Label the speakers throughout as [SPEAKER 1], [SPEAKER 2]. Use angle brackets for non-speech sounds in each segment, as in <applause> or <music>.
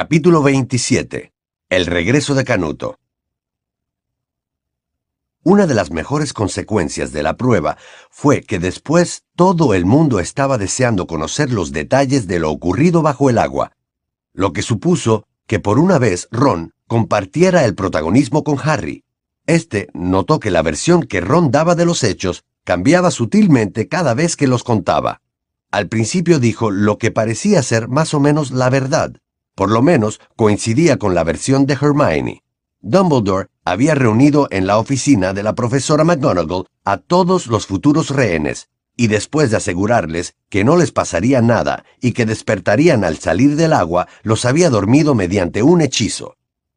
[SPEAKER 1] Capítulo 27. El regreso de Canuto. Una de las mejores consecuencias de la prueba fue que después todo el mundo estaba deseando conocer los detalles de lo ocurrido bajo el agua, lo que supuso que por una vez Ron compartiera el protagonismo con Harry. Este notó que la versión que Ron daba de los hechos cambiaba sutilmente cada vez que los contaba. Al principio dijo lo que parecía ser más o menos la verdad, por lo menos coincidía con la versión de Hermione. Dumbledore había reunido en la oficina de la profesora McGonagall a todos los futuros rehenes, y después de asegurarles que no les pasaría nada y que despertarían al salir del agua, los había dormido mediante un hechizo.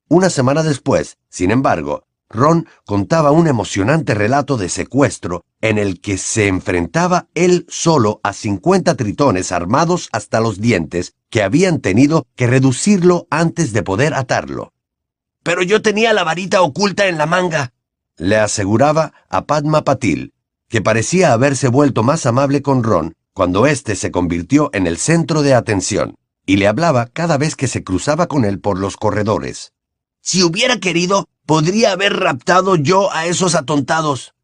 [SPEAKER 1] Una semana después, sin embargo, Ron contaba un emocionante relato de secuestro en el que se enfrentaba él solo a 50 tritones armados hasta los dientes que habían tenido que reducirlo antes de poder atarlo.
[SPEAKER 2] Pero yo tenía la varita oculta en la manga,
[SPEAKER 1] le aseguraba a Padma Patil, que parecía haberse vuelto más amable con Ron cuando éste se convirtió en el centro de atención, y le hablaba cada vez que se cruzaba con él por los corredores.
[SPEAKER 2] Si hubiera querido, podría haber raptado yo a esos atontados.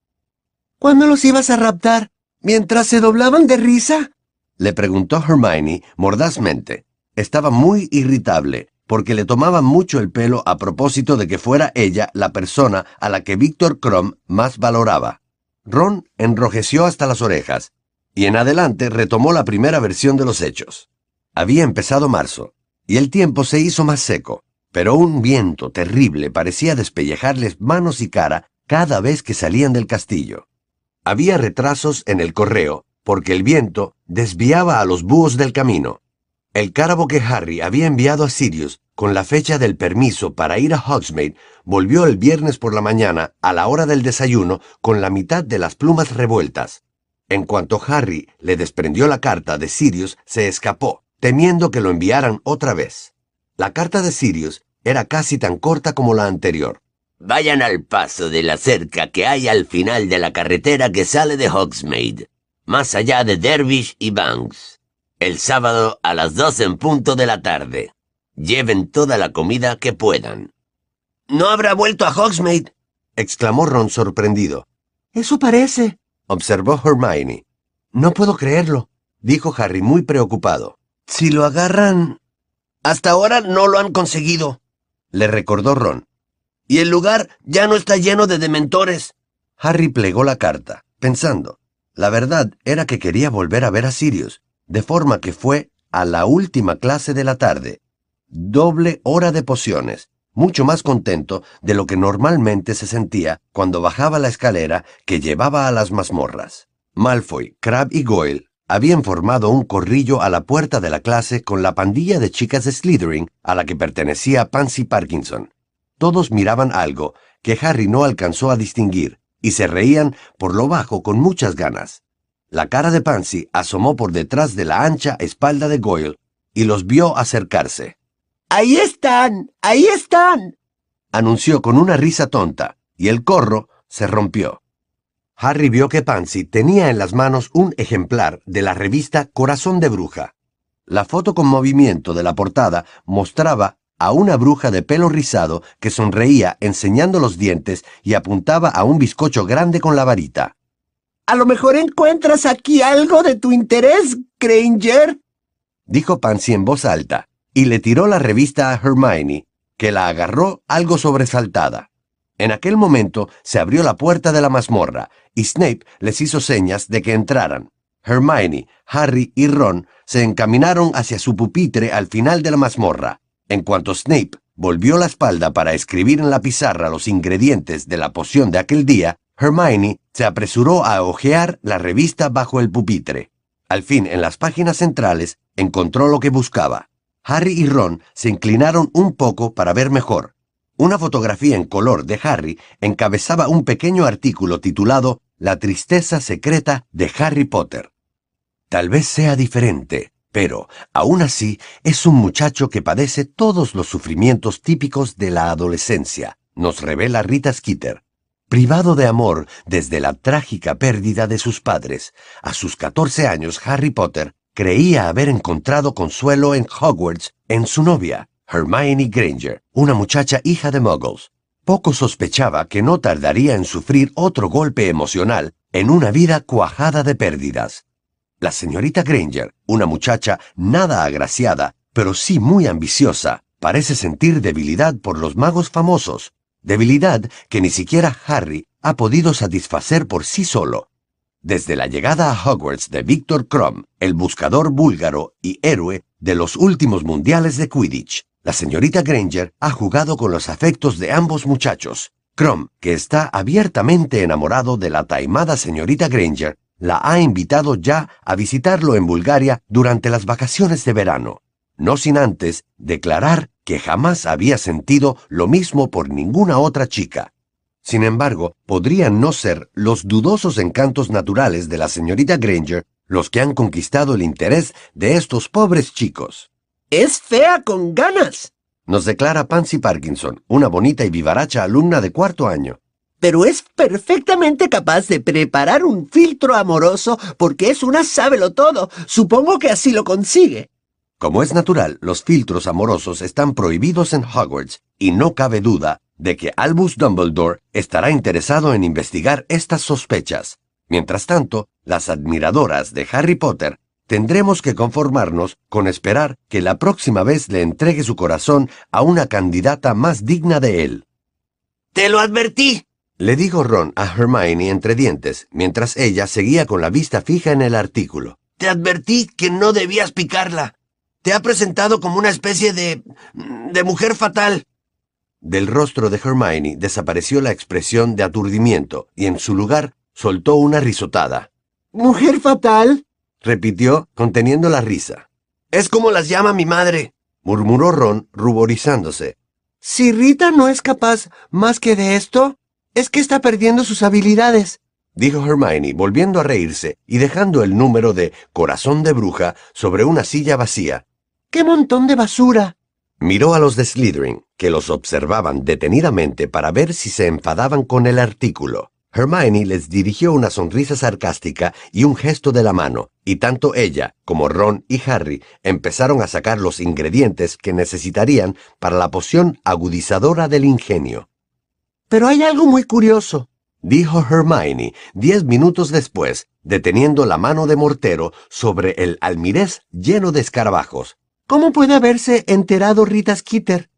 [SPEAKER 3] ¿Cuándo los ibas a raptar? ¿Mientras se doblaban de risa?
[SPEAKER 1] Le preguntó Hermione mordazmente. Estaba muy irritable, porque le tomaba mucho el pelo a propósito de que fuera ella la persona a la que Víctor Crumb más valoraba. Ron enrojeció hasta las orejas, y en adelante retomó la primera versión de los hechos. Había empezado marzo, y el tiempo se hizo más seco, pero un viento terrible parecía despellejarles manos y cara cada vez que salían del castillo. Había retrasos en el correo, porque el viento desviaba a los búhos del camino. El cárabo que Harry había enviado a Sirius con la fecha del permiso para ir a Hogsmeade volvió el viernes por la mañana a la hora del desayuno con la mitad de las plumas revueltas. En cuanto Harry le desprendió la carta de Sirius, se escapó, temiendo que lo enviaran otra vez. La carta de Sirius era casi tan corta como la anterior.
[SPEAKER 4] Vayan al paso de la cerca que hay al final de la carretera que sale de Hogsmeade más allá de Dervish y Banks, el sábado a las dos en punto de la tarde. Lleven toda la comida que puedan.
[SPEAKER 2] ¿No habrá vuelto a Hogsmeade?
[SPEAKER 1] exclamó Ron sorprendido.
[SPEAKER 3] Eso parece,
[SPEAKER 1] observó Hermione.
[SPEAKER 3] No puedo creerlo,
[SPEAKER 1] dijo Harry muy preocupado.
[SPEAKER 3] Si lo agarran...
[SPEAKER 2] Hasta ahora no lo han conseguido,
[SPEAKER 1] le recordó Ron.
[SPEAKER 2] Y el lugar ya no está lleno de dementores.
[SPEAKER 1] Harry plegó la carta, pensando. La verdad era que quería volver a ver a Sirius, de forma que fue a la última clase de la tarde. Doble hora de pociones, mucho más contento de lo que normalmente se sentía cuando bajaba la escalera que llevaba a las mazmorras. Malfoy, Crab y Goyle habían formado un corrillo a la puerta de la clase con la pandilla de chicas de Slytherin a la que pertenecía Pansy Parkinson. Todos miraban algo que Harry no alcanzó a distinguir, y se reían por lo bajo con muchas ganas. La cara de Pansy asomó por detrás de la ancha espalda de Goyle y los vio acercarse.
[SPEAKER 3] ¡Ahí están! ¡Ahí están!
[SPEAKER 1] anunció con una risa tonta, y el corro se rompió. Harry vio que Pansy tenía en las manos un ejemplar de la revista Corazón de Bruja. La foto con movimiento de la portada mostraba a una bruja de pelo rizado que sonreía enseñando los dientes y apuntaba a un bizcocho grande con la varita.
[SPEAKER 3] A lo mejor encuentras aquí algo de tu interés, Granger,
[SPEAKER 1] dijo Pansy en voz alta, y le tiró la revista a Hermione, que la agarró algo sobresaltada. En aquel momento se abrió la puerta de la mazmorra, y Snape les hizo señas de que entraran. Hermione, Harry y Ron se encaminaron hacia su pupitre al final de la mazmorra. En cuanto Snape volvió la espalda para escribir en la pizarra los ingredientes de la poción de aquel día, Hermione se apresuró a hojear la revista bajo el pupitre. Al fin, en las páginas centrales, encontró lo que buscaba. Harry y Ron se inclinaron un poco para ver mejor. Una fotografía en color de Harry encabezaba un pequeño artículo titulado La tristeza secreta de Harry Potter. Tal vez sea diferente, pero, aún así, es un muchacho que padece todos los sufrimientos típicos de la adolescencia, nos revela Rita Skeeter. Privado de amor desde la trágica pérdida de sus padres, a sus 14 años Harry Potter creía haber encontrado consuelo en Hogwarts en su novia, Hermione Granger, una muchacha hija de muggles. Poco sospechaba que no tardaría en sufrir otro golpe emocional en una vida cuajada de pérdidas. La señorita Granger, una muchacha nada agraciada, pero sí muy ambiciosa, parece sentir debilidad por los magos famosos, debilidad que ni siquiera Harry ha podido satisfacer por sí solo. Desde la llegada a Hogwarts de Victor Crumb, el buscador búlgaro y héroe de los últimos mundiales de Quidditch, la señorita Granger ha jugado con los afectos de ambos muchachos. Crumb, que está abiertamente enamorado de la taimada señorita Granger, la ha invitado ya a visitarlo en Bulgaria durante las vacaciones de verano, no sin antes declarar que jamás había sentido lo mismo por ninguna otra chica. Sin embargo, podrían no ser los dudosos encantos naturales de la señorita Granger los que han conquistado el interés de estos pobres chicos.
[SPEAKER 3] Es fea con ganas.
[SPEAKER 1] Nos declara Pansy Parkinson, una bonita y vivaracha alumna de cuarto año.
[SPEAKER 3] Pero es perfectamente capaz de preparar un filtro amoroso porque es una sábelo todo. Supongo que así lo consigue.
[SPEAKER 1] Como es natural, los filtros amorosos están prohibidos en Hogwarts y no cabe duda de que Albus Dumbledore estará interesado en investigar estas sospechas. Mientras tanto, las admiradoras de Harry Potter tendremos que conformarnos con esperar que la próxima vez le entregue su corazón a una candidata más digna de él.
[SPEAKER 2] ¡Te lo advertí!
[SPEAKER 1] Le dijo Ron a Hermione entre dientes, mientras ella seguía con la vista fija en el artículo.
[SPEAKER 2] Te advertí que no debías picarla. Te ha presentado como una especie de... de mujer fatal.
[SPEAKER 1] Del rostro de Hermione desapareció la expresión de aturdimiento y en su lugar soltó una risotada.
[SPEAKER 3] ¿Mujer fatal?
[SPEAKER 1] repitió, conteniendo la risa.
[SPEAKER 2] Es como las llama mi madre,
[SPEAKER 1] murmuró Ron, ruborizándose.
[SPEAKER 3] Si Rita no es capaz más que de esto, es que está perdiendo sus habilidades,
[SPEAKER 1] dijo Hermione, volviendo a reírse y dejando el número de Corazón de Bruja sobre una silla vacía.
[SPEAKER 3] ¡Qué montón de basura!
[SPEAKER 1] Miró a los de Slytherin, que los observaban detenidamente para ver si se enfadaban con el artículo. Hermione les dirigió una sonrisa sarcástica y un gesto de la mano, y tanto ella como Ron y Harry empezaron a sacar los ingredientes que necesitarían para la poción agudizadora del ingenio.
[SPEAKER 3] Pero hay algo muy curioso,
[SPEAKER 1] dijo Hermione diez minutos después, deteniendo la mano de Mortero sobre el almirez lleno de escarabajos.
[SPEAKER 3] ¿Cómo puede haberse enterado Rita Skeeter?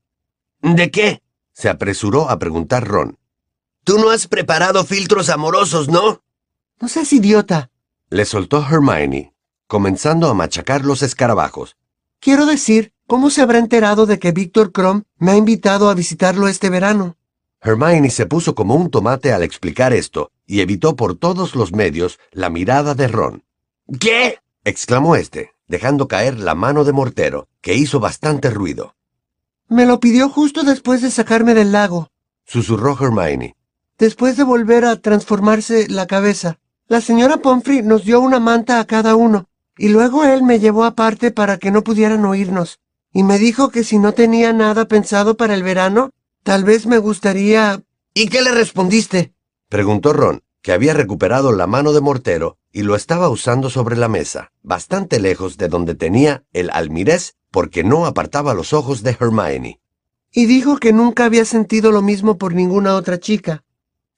[SPEAKER 2] ¿De qué?
[SPEAKER 1] se apresuró a preguntar Ron.
[SPEAKER 2] Tú no has preparado filtros amorosos, ¿no?
[SPEAKER 3] No seas idiota.
[SPEAKER 1] Le soltó Hermione, comenzando a machacar los escarabajos.
[SPEAKER 3] Quiero decir, ¿cómo se habrá enterado de que Víctor Crumb me ha invitado a visitarlo este verano?
[SPEAKER 1] Hermione se puso como un tomate al explicar esto y evitó por todos los medios la mirada de Ron.
[SPEAKER 2] ¿Qué?
[SPEAKER 1] exclamó este, dejando caer la mano de mortero, que hizo bastante ruido.
[SPEAKER 3] Me lo pidió justo después de sacarme del lago,
[SPEAKER 1] susurró Hermione.
[SPEAKER 3] Después de volver a transformarse la cabeza, la señora Pomfrey nos dio una manta a cada uno, y luego él me llevó aparte para que no pudieran oírnos, y me dijo que si no tenía nada pensado para el verano, tal vez me gustaría...
[SPEAKER 2] ¿Y qué le respondiste?
[SPEAKER 1] preguntó Ron, que había recuperado la mano de mortero y lo estaba usando sobre la mesa, bastante lejos de donde tenía el almirez porque no apartaba los ojos de Hermione.
[SPEAKER 3] Y dijo que nunca había sentido lo mismo por ninguna otra chica.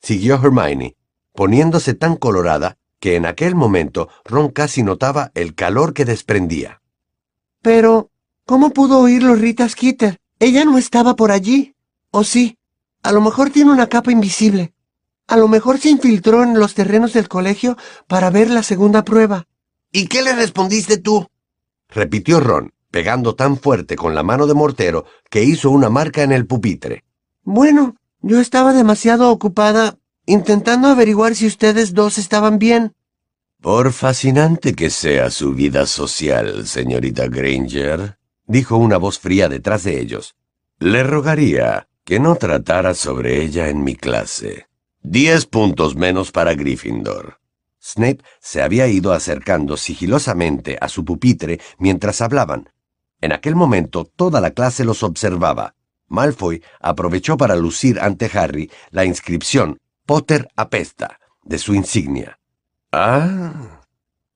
[SPEAKER 1] Siguió Hermione, poniéndose tan colorada que en aquel momento Ron casi notaba el calor que desprendía.
[SPEAKER 3] Pero, ¿cómo pudo oírlo Rita Skeeter? Ella no estaba por allí. ¿O sí? A lo mejor tiene una capa invisible. A lo mejor se infiltró en los terrenos del colegio para ver la segunda prueba.
[SPEAKER 2] ¿Y qué le respondiste tú?
[SPEAKER 1] repitió Ron, pegando tan fuerte con la mano de mortero que hizo una marca en el pupitre.
[SPEAKER 3] Bueno, yo estaba demasiado ocupada intentando averiguar si ustedes dos estaban bien.
[SPEAKER 1] Por fascinante que sea su vida social, señorita Granger, dijo una voz fría detrás de ellos, le rogaría que no tratara sobre ella en mi clase. Diez puntos menos para Gryffindor. Snape se había ido acercando sigilosamente a su pupitre mientras hablaban. En aquel momento toda la clase los observaba. Malfoy aprovechó para lucir ante Harry la inscripción Potter apesta de su insignia. Ah,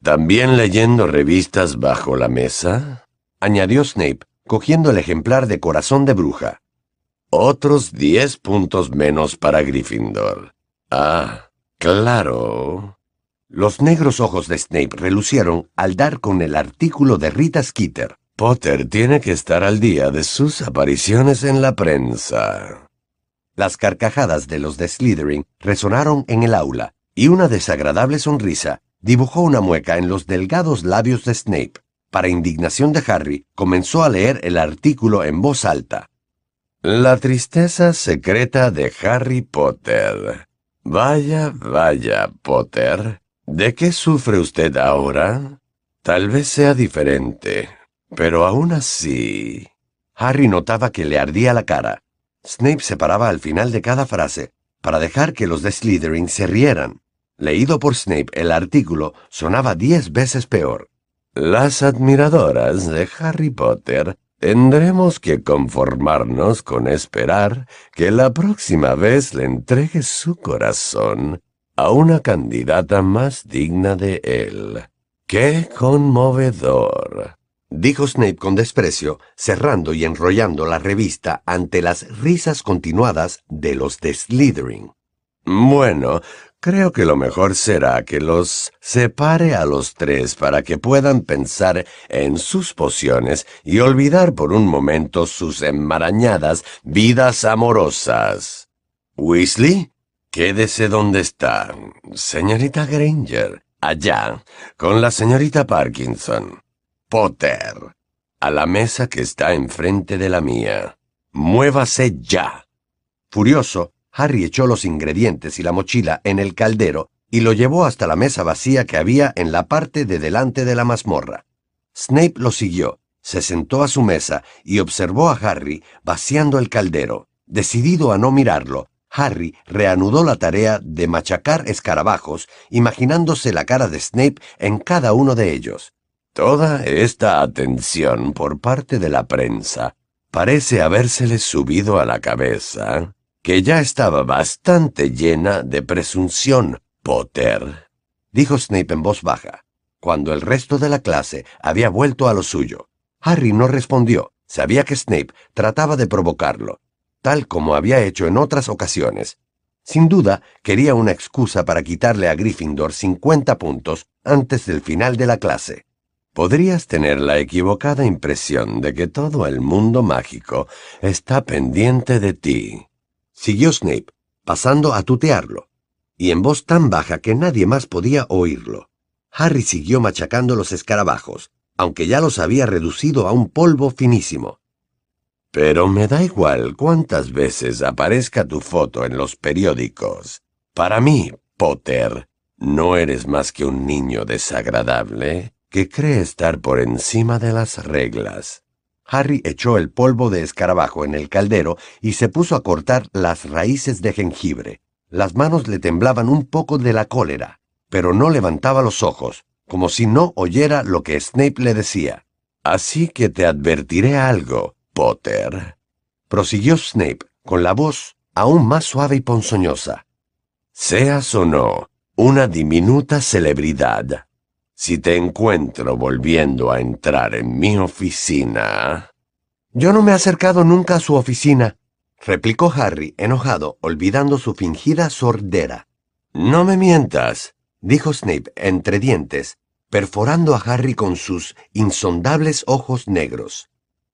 [SPEAKER 1] ¿también leyendo revistas bajo la mesa? añadió Snape, cogiendo el ejemplar de corazón de bruja. Otros diez puntos menos para Gryffindor. Ah, claro. Los negros ojos de Snape relucieron al dar con el artículo de Rita Skeeter. Potter tiene que estar al día de sus apariciones en la prensa. Las carcajadas de los de Slytherin resonaron en el aula, y una desagradable sonrisa dibujó una mueca en los delgados labios de Snape. Para indignación de Harry, comenzó a leer el artículo en voz alta. La tristeza secreta de Harry Potter. Vaya, vaya, Potter. ¿De qué sufre usted ahora? Tal vez sea diferente, pero aún así... Harry notaba que le ardía la cara. Snape se paraba al final de cada frase para dejar que los de Slytherin se rieran. Leído por Snape, el artículo sonaba diez veces peor. Las admiradoras de Harry Potter tendremos que conformarnos con esperar que la próxima vez le entregue su corazón a una candidata más digna de él. ¡Qué conmovedor! dijo Snape con desprecio, cerrando y enrollando la revista ante las risas continuadas de los de Slytherin. Bueno, creo que lo mejor será que los separe a los tres para que puedan pensar en sus pociones y olvidar por un momento sus enmarañadas vidas amorosas. Weasley, quédese donde está. Señorita Granger, allá, con la señorita Parkinson. Potter, a la mesa que está enfrente de la mía. Muévase ya. Furioso, Harry echó los ingredientes y la mochila en el caldero y lo llevó hasta la mesa vacía que había en la parte de delante de la mazmorra. Snape lo siguió, se sentó a su mesa y observó a Harry vaciando el caldero. Decidido a no mirarlo, Harry reanudó la tarea de machacar escarabajos, imaginándose la cara de Snape en cada uno de ellos. Toda esta atención por parte de la prensa parece habérsele subido a la cabeza que ya estaba bastante llena de presunción, Potter, dijo Snape en voz baja, cuando el resto de la clase había vuelto a lo suyo. Harry no respondió. Sabía que Snape trataba de provocarlo, tal como había hecho en otras ocasiones. Sin duda, quería una excusa para quitarle a Gryffindor 50 puntos antes del final de la clase. Podrías tener la equivocada impresión de que todo el mundo mágico está pendiente de ti, Siguió Snape, pasando a tutearlo, y en voz tan baja que nadie más podía oírlo. Harry siguió machacando los escarabajos, aunque ya los había reducido a un polvo finísimo. Pero me da igual cuántas veces aparezca tu foto en los periódicos. Para mí, Potter, no eres más que un niño desagradable que cree estar por encima de las reglas. Harry echó el polvo de escarabajo en el caldero y se puso a cortar las raíces de jengibre. Las manos le temblaban un poco de la cólera, pero no levantaba los ojos, como si no oyera lo que Snape le decía. Así que te advertiré algo, Potter. Prosiguió Snape, con la voz aún más suave y ponzoñosa. Seas o no una diminuta celebridad, si te encuentro volviendo a entrar en mi oficina...
[SPEAKER 3] Yo no me he acercado nunca a su oficina, replicó Harry, enojado, olvidando su fingida sordera.
[SPEAKER 1] No me mientas, dijo Snape entre dientes, perforando a Harry con sus insondables ojos negros.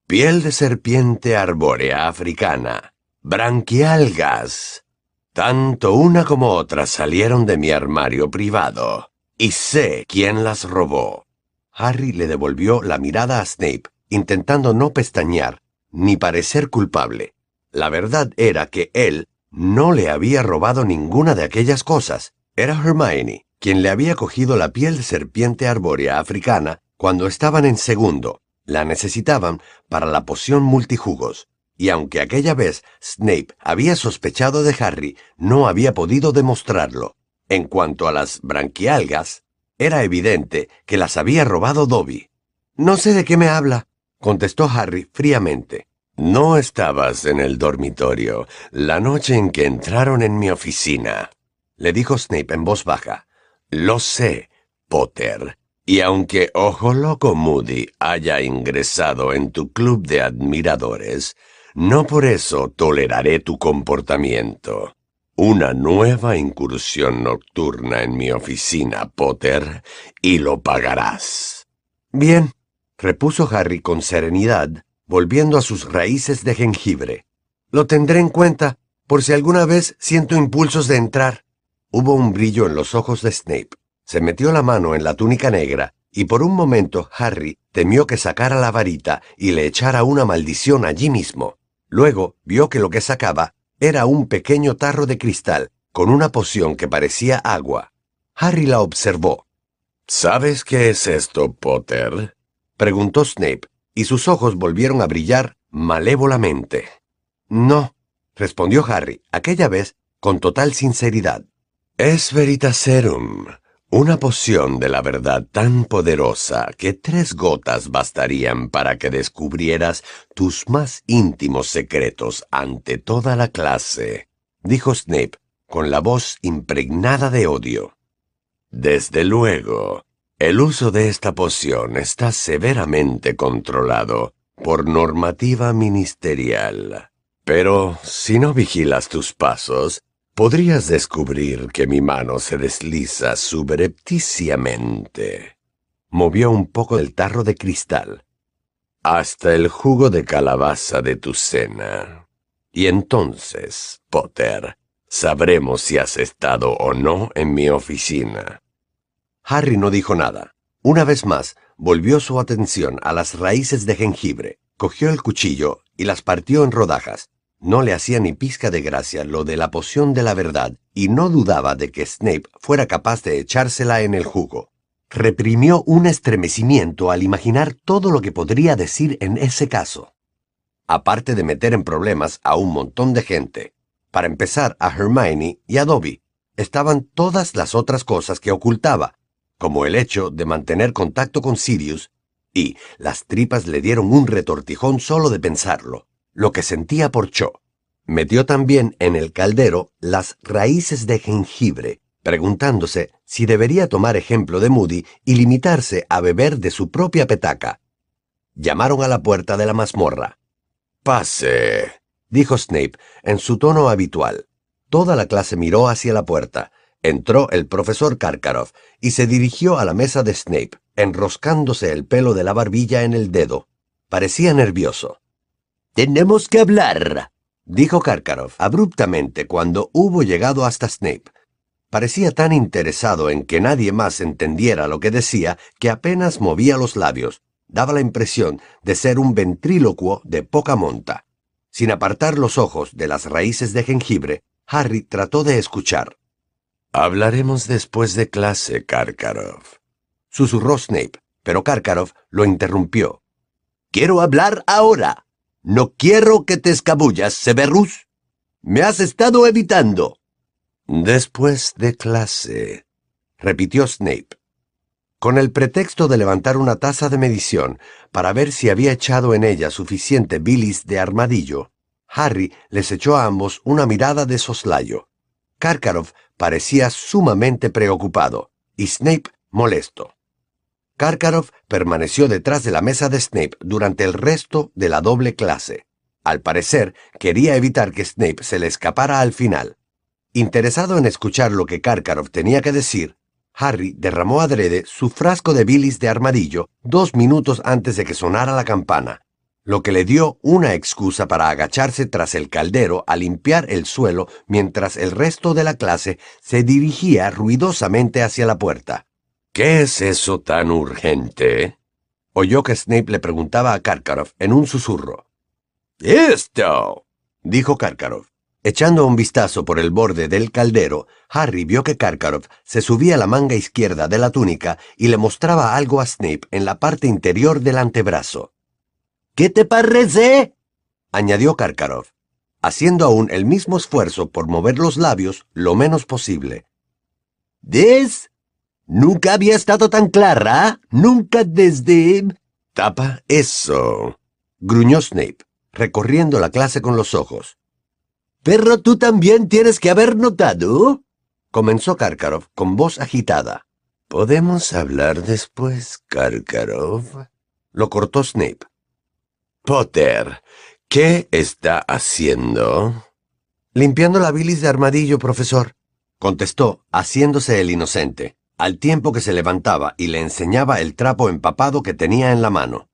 [SPEAKER 1] Piel de serpiente arbórea africana, branquialgas. Tanto una como otra salieron de mi armario privado y sé quién las robó. Harry le devolvió la mirada a Snape, intentando no pestañear, ni parecer culpable. La verdad era que él no le había robado ninguna de aquellas cosas. Era Hermione quien le había cogido la piel de serpiente arbórea africana cuando estaban en segundo. La necesitaban para la poción multijugos. Y aunque aquella vez Snape había sospechado de Harry, no había podido demostrarlo. En cuanto a las branquialgas, era evidente que las había robado Dobby.
[SPEAKER 3] No sé de qué me habla, contestó Harry fríamente.
[SPEAKER 1] No estabas en el dormitorio la noche en que entraron en mi oficina, le dijo Snape en voz baja. Lo sé, Potter, Y aunque Ojo Loco Moody haya ingresado en tu club de admiradores, no por eso toleraré tu comportamiento. Una nueva incursión nocturna en mi oficina, Potter, y lo pagarás.
[SPEAKER 2] Bien, repuso Harry con serenidad, volviendo a sus raíces de jengibre. Lo tendré en cuenta, por si alguna vez siento impulsos de entrar.
[SPEAKER 1] Hubo un brillo en los ojos de Snape. Se metió la mano en la túnica negra y por un momento Harry temió que sacara la varita y le echara una maldición allí mismo. Luego vio que lo que sacaba era un pequeño tarro de cristal con una poción que parecía agua. Harry la observó. ¿Sabes qué es esto, Potter? preguntó Snape, y sus ojos volvieron a brillar malévolamente.
[SPEAKER 2] No, respondió Harry, aquella vez con total sinceridad.
[SPEAKER 1] Es Veritaserum, una poción de la verdad tan poderosa que tres gotas bastarían para que descubrieras tus más íntimos secretos ante toda la clase, dijo Snape, con la voz impregnada de odio. Desde luego, el uso de esta poción está severamente controlado por normativa ministerial. Pero si no vigilas tus pasos, podrías descubrir que mi mano se desliza subrepticiamente. Movió un poco el tarro de cristal. Hasta el jugo de calabaza de tu cena. Y entonces, Potter, sabremos si has estado o no en mi oficina.
[SPEAKER 2] Harry no dijo nada. Una vez más, volvió su atención a las raíces de jengibre, cogió el cuchillo y las partió en rodajas. No le hacía ni pizca de gracia lo de la poción de la verdad, y no dudaba de que Snape fuera capaz de echársela en el jugo. Reprimió un estremecimiento al imaginar todo lo que podría decir en ese caso. Aparte de meter en problemas a un montón de gente, para empezar a Hermione y a Dobby, estaban todas las otras cosas que ocultaba, como el hecho de mantener contacto con Sirius, y las tripas le dieron un retortijón solo de pensarlo, lo que sentía por Cho. Metió también en el caldero las raíces de jengibre, preguntándose si debería tomar ejemplo de Moody y limitarse a beber de su propia petaca. Llamaron a la puerta de la mazmorra.
[SPEAKER 1] Pase,
[SPEAKER 2] dijo Snape en su tono habitual. Toda la clase miró hacia la puerta, Entró el profesor Karkaroff y se dirigió a la mesa de Snape, enroscándose el pelo de la barbilla en el dedo. Parecía nervioso.
[SPEAKER 4] Tenemos que hablar,
[SPEAKER 2] dijo Karkaroff abruptamente cuando hubo llegado hasta Snape. Parecía tan interesado en que nadie más entendiera lo que decía que apenas movía los labios. Daba la impresión de ser un ventrílocuo de poca monta. Sin apartar los ojos de las raíces de jengibre, Harry trató de escuchar.
[SPEAKER 1] Hablaremos después de clase, Karkaroff.
[SPEAKER 2] Susurró Snape, pero Karkaroff lo interrumpió.
[SPEAKER 4] Quiero hablar ahora. No quiero que te escabullas, Severus. Me has estado evitando.
[SPEAKER 1] Después de clase,
[SPEAKER 2] repitió Snape. Con el pretexto de levantar una taza de medición para ver si había echado en ella suficiente bilis de armadillo, Harry les echó a ambos una mirada de soslayo. Karkaroff parecía sumamente preocupado y Snape molesto. Karkaroff permaneció detrás de la mesa de Snape durante el resto de la doble clase. Al parecer, quería evitar que Snape se le escapara al final. Interesado en escuchar lo que Karkaroff tenía que decir, Harry derramó adrede su frasco de bilis de armadillo dos minutos antes de que sonara la campana, lo que le dio una excusa para agacharse tras el caldero a limpiar el suelo mientras el resto de la clase se dirigía ruidosamente hacia la puerta.
[SPEAKER 1] ¿Qué es eso tan urgente?
[SPEAKER 2] Oyó que Snape le preguntaba a Karkaroff en un susurro.
[SPEAKER 1] ¡Esto!
[SPEAKER 2] dijo Karkaroff. Echando un vistazo por el borde del caldero, Harry vio que Karkaroff se subía la manga izquierda de la túnica y le mostraba algo a Snape en la parte interior del antebrazo.
[SPEAKER 4] ¿Qué te parece?
[SPEAKER 2] añadió Karkaroff, haciendo aún el mismo esfuerzo por mover los labios lo menos posible.
[SPEAKER 4] ¿Des? Nunca había estado tan clara, nunca desde...
[SPEAKER 1] Tapa eso,
[SPEAKER 2] gruñó Snape, recorriendo la clase con los ojos.
[SPEAKER 4] Pero tú también tienes que haber notado,
[SPEAKER 2] comenzó Karkaroff con voz agitada. ¿Podemos hablar después, Karkarov? Lo cortó Snape. Potter, ¿qué está haciendo?
[SPEAKER 1] Limpiando la bilis de armadillo, profesor, contestó, haciéndose el inocente, al tiempo que se levantaba y le enseñaba el trapo empapado que tenía en la mano.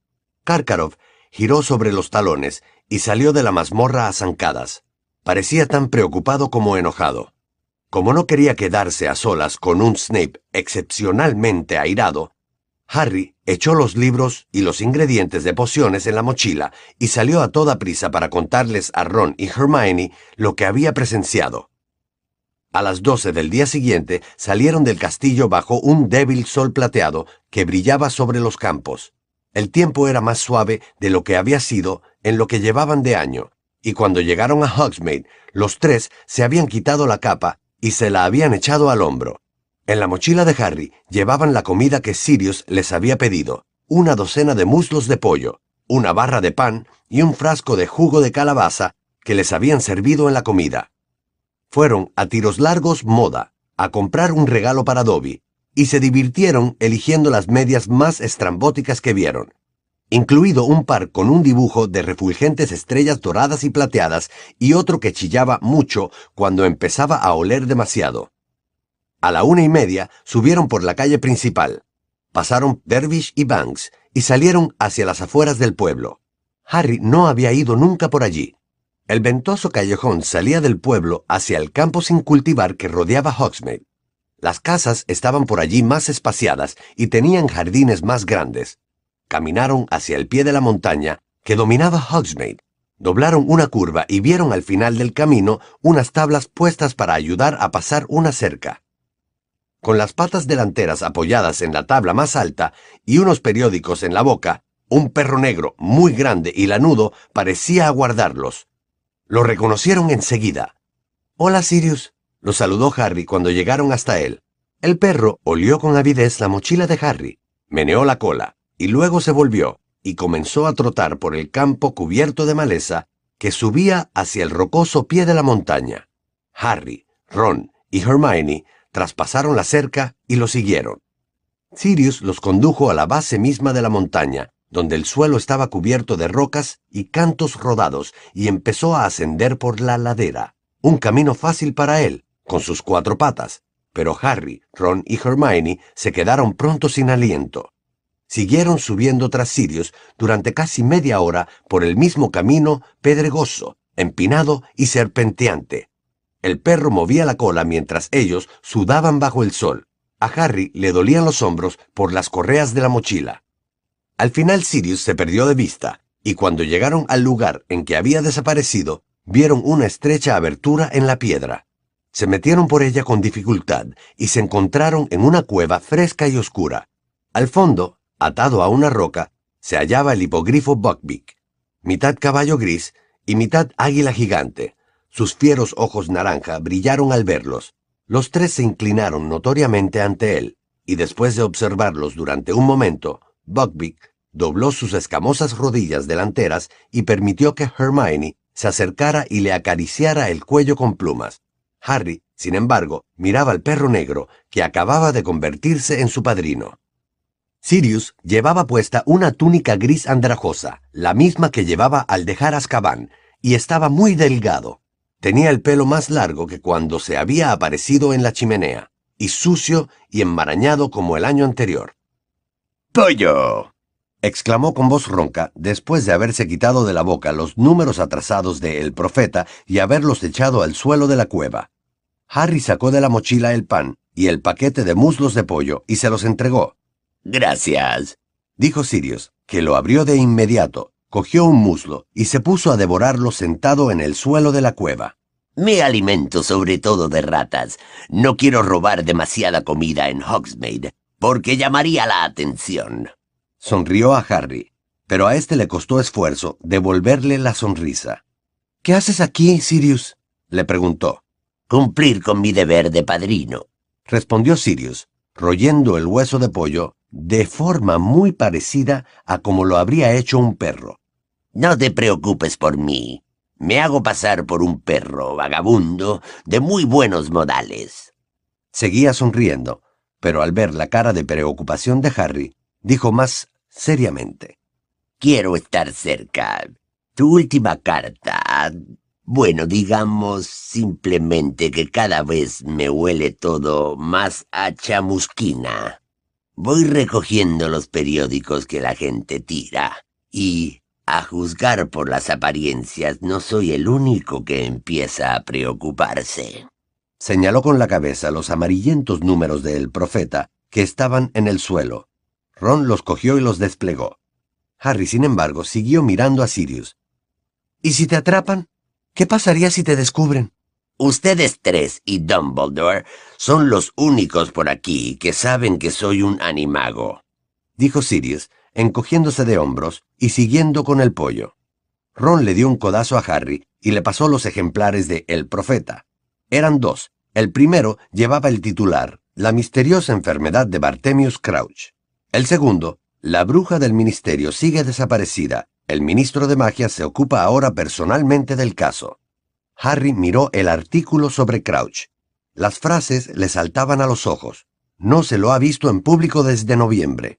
[SPEAKER 1] Karkarov giró sobre los talones y salió de la mazmorra a zancadas. Parecía tan preocupado como enojado. Como no quería quedarse a solas con un Snape excepcionalmente airado, Harry echó los libros y los ingredientes de pociones en la mochila y salió a toda prisa para contarles a Ron y Hermione lo que había presenciado. A las doce del día siguiente salieron del castillo bajo un débil sol plateado que brillaba sobre los campos. El tiempo era más suave de lo que había sido en lo que llevaban de año, y cuando llegaron a Hogsmeade, los tres se habían quitado la capa y se la habían echado al hombro. En la mochila de Harry llevaban la comida que Sirius les había pedido, una docena de muslos de pollo, una barra de pan y un frasco de jugo de calabaza que les habían servido en la comida. Fueron a tiros largos moda, a comprar un regalo para Dobby, y se divirtieron eligiendo las medias más estrambóticas que vieron, incluido un par con un dibujo de refulgentes estrellas doradas y plateadas y otro que chillaba mucho cuando empezaba a oler demasiado. A la una y media subieron por la calle principal, pasaron Dervish y Banks y salieron hacia las afueras del pueblo. Harry no había ido nunca por allí. El ventoso callejón salía del pueblo hacia el campo sin cultivar que rodeaba Hogsmeade. Las casas estaban por allí más espaciadas y tenían jardines más grandes. Caminaron hacia el pie de la montaña que dominaba Hogsmeade. Doblaron una curva y vieron al final del camino unas tablas puestas para ayudar a pasar una cerca con las patas delanteras apoyadas en la tabla más alta y unos periódicos en la boca, un perro negro muy grande y lanudo parecía aguardarlos. Lo reconocieron enseguida. Hola, Sirius, lo saludó Harry cuando llegaron hasta él. El perro olió con avidez la mochila de Harry, meneó la cola, y luego se volvió, y comenzó a trotar por el campo cubierto de maleza que subía hacia el rocoso pie de la montaña. Harry, Ron y Hermione traspasaron la cerca y lo siguieron. Sirius los condujo a la base misma de la montaña, donde el suelo estaba cubierto de rocas y cantos rodados, y empezó a ascender por la ladera, un camino fácil para él, con sus cuatro patas, pero Harry, Ron y Hermione se quedaron pronto sin aliento. Siguieron subiendo tras Sirius durante casi media hora por el mismo camino pedregoso, empinado y serpenteante, el perro movía la cola mientras ellos sudaban bajo el sol. A Harry le dolían los hombros por las correas de la mochila. Al final Sirius se perdió de vista, y cuando llegaron al lugar en que había desaparecido, vieron una estrecha abertura en la piedra. Se metieron por ella con dificultad y se encontraron en una cueva fresca y oscura. Al fondo, atado a una roca, se hallaba el hipogrifo Buckbeak, mitad caballo gris y mitad águila gigante. Sus fieros ojos naranja brillaron al verlos. Los tres se inclinaron notoriamente ante él, y después de observarlos durante un momento, Buckbeak dobló sus escamosas rodillas delanteras y permitió que Hermione se acercara y le acariciara el cuello con plumas. Harry, sin embargo, miraba al perro negro, que acababa de convertirse en su padrino. Sirius llevaba puesta una túnica gris andrajosa, la misma que llevaba al dejar Azkaban, y estaba muy delgado. Tenía el pelo más largo que cuando se había aparecido en la chimenea, y sucio y enmarañado como el año anterior.
[SPEAKER 2] ¡Pollo! Exclamó con voz ronca después de haberse quitado de la boca los números atrasados de El Profeta y haberlos echado al suelo de la cueva. Harry sacó de la mochila el pan y el paquete de muslos de pollo y se los entregó.
[SPEAKER 4] Gracias,
[SPEAKER 2] dijo Sirius, que lo abrió de inmediato, cogió un muslo y se puso a devorarlo sentado en el suelo de la cueva.
[SPEAKER 4] Me alimento sobre todo de ratas. No quiero robar demasiada comida en Hogsmeade, porque llamaría la atención.
[SPEAKER 2] Sonrió a Harry, pero a este le costó esfuerzo devolverle la sonrisa.
[SPEAKER 1] ¿Qué haces aquí, Sirius? le preguntó.
[SPEAKER 4] Cumplir con mi deber de padrino,
[SPEAKER 2] respondió Sirius, royendo el hueso de pollo de forma muy parecida a como lo habría hecho un perro.
[SPEAKER 4] No te preocupes por mí. Me hago pasar por un perro vagabundo de muy buenos modales.
[SPEAKER 2] Seguía sonriendo.
[SPEAKER 1] pero al ver la cara de preocupación de Harry, dijo más seriamente.
[SPEAKER 4] Quiero estar cerca. Tu última carta. Bueno, digamos simplemente que cada vez me huele todo más a chamusquina. Voy recogiendo los periódicos que la gente tira y, a juzgar por las apariencias, no soy el único que empieza a preocuparse.
[SPEAKER 1] Señaló con la cabeza los amarillentos números del profeta que estaban en el suelo. Ron los cogió y los desplegó. Harry, sin embargo, siguió mirando a Sirius. ¿Y si te atrapan? ¿Qué pasaría si te descubren?
[SPEAKER 4] Ustedes tres y Dumbledore son los únicos por aquí que saben que soy un animago,
[SPEAKER 1] dijo Sirius, encogiéndose de hombros y siguiendo con el pollo. Ron le dio un codazo a Harry y le pasó los ejemplares de El Profeta. Eran dos. El primero llevaba el titular, La misteriosa enfermedad de Bartemius Crouch. El segundo, La bruja del ministerio sigue desaparecida. El ministro de magia se ocupa ahora personalmente del caso. Harry miró el artículo sobre Crouch. Las frases le saltaban a los ojos. No se lo ha visto en público desde noviembre.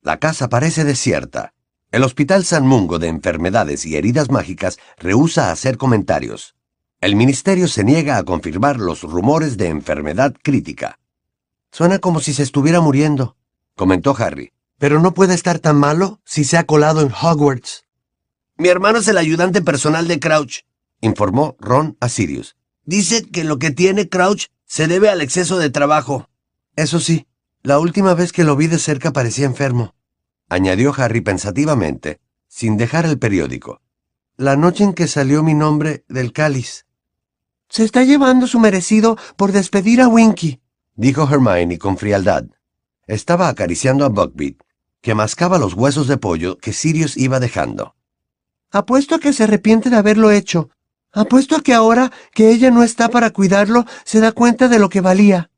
[SPEAKER 1] La casa parece desierta. El Hospital San Mungo de Enfermedades y Heridas Mágicas rehúsa hacer comentarios. El ministerio se niega a confirmar los rumores de enfermedad crítica.
[SPEAKER 3] Suena como si se estuviera muriendo, comentó Harry. Pero no puede estar tan malo si se ha colado en Hogwarts.
[SPEAKER 2] Mi hermano es el ayudante personal de Crouch, informó Ron a Sirius. Dice que lo que tiene Crouch se debe al exceso de trabajo.
[SPEAKER 3] Eso sí, la última vez que lo vi de cerca parecía enfermo,
[SPEAKER 1] añadió Harry pensativamente, sin dejar el periódico.
[SPEAKER 3] La noche en que salió mi nombre del cáliz. Se está llevando su merecido por despedir a Winky,
[SPEAKER 1] dijo Hermione con frialdad. Estaba acariciando a Buckbeak, que mascaba los huesos de pollo que Sirius iba dejando.
[SPEAKER 3] Apuesto a que se arrepiente de haberlo hecho. Apuesto a que ahora que ella no está para cuidarlo, se da cuenta de lo que valía.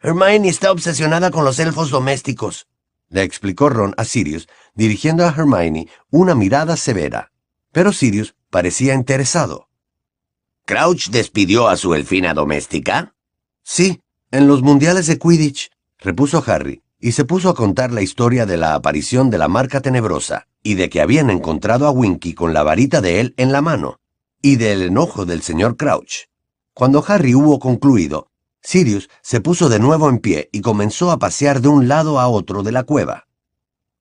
[SPEAKER 2] Hermione está obsesionada con los elfos domésticos,
[SPEAKER 1] le explicó Ron a Sirius, dirigiendo a Hermione una mirada severa. Pero Sirius parecía interesado.
[SPEAKER 4] ¿Crouch despidió a su elfina doméstica?
[SPEAKER 3] Sí, en los mundiales de Quidditch,
[SPEAKER 1] repuso Harry, y se puso a contar la historia de la aparición de la marca tenebrosa, y de que habían encontrado a Winky con la varita de él en la mano, y del enojo del señor Crouch. Cuando Harry hubo concluido, Sirius se puso de nuevo en pie y comenzó a pasear de un lado a otro de la cueva.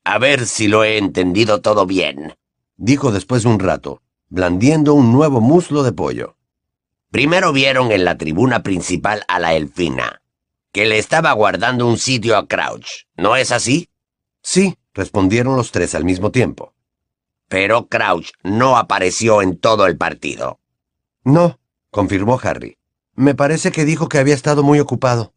[SPEAKER 4] A ver si lo he entendido todo bien,
[SPEAKER 1] dijo después de un rato, blandiendo un nuevo muslo de pollo.
[SPEAKER 4] Primero vieron en la tribuna principal a la elfina, que le estaba guardando un sitio a Crouch, ¿no es así?
[SPEAKER 1] Sí, respondieron los tres al mismo tiempo.
[SPEAKER 4] Pero Crouch no apareció en todo el partido.
[SPEAKER 3] No, confirmó Harry. Me parece que dijo que había estado muy ocupado.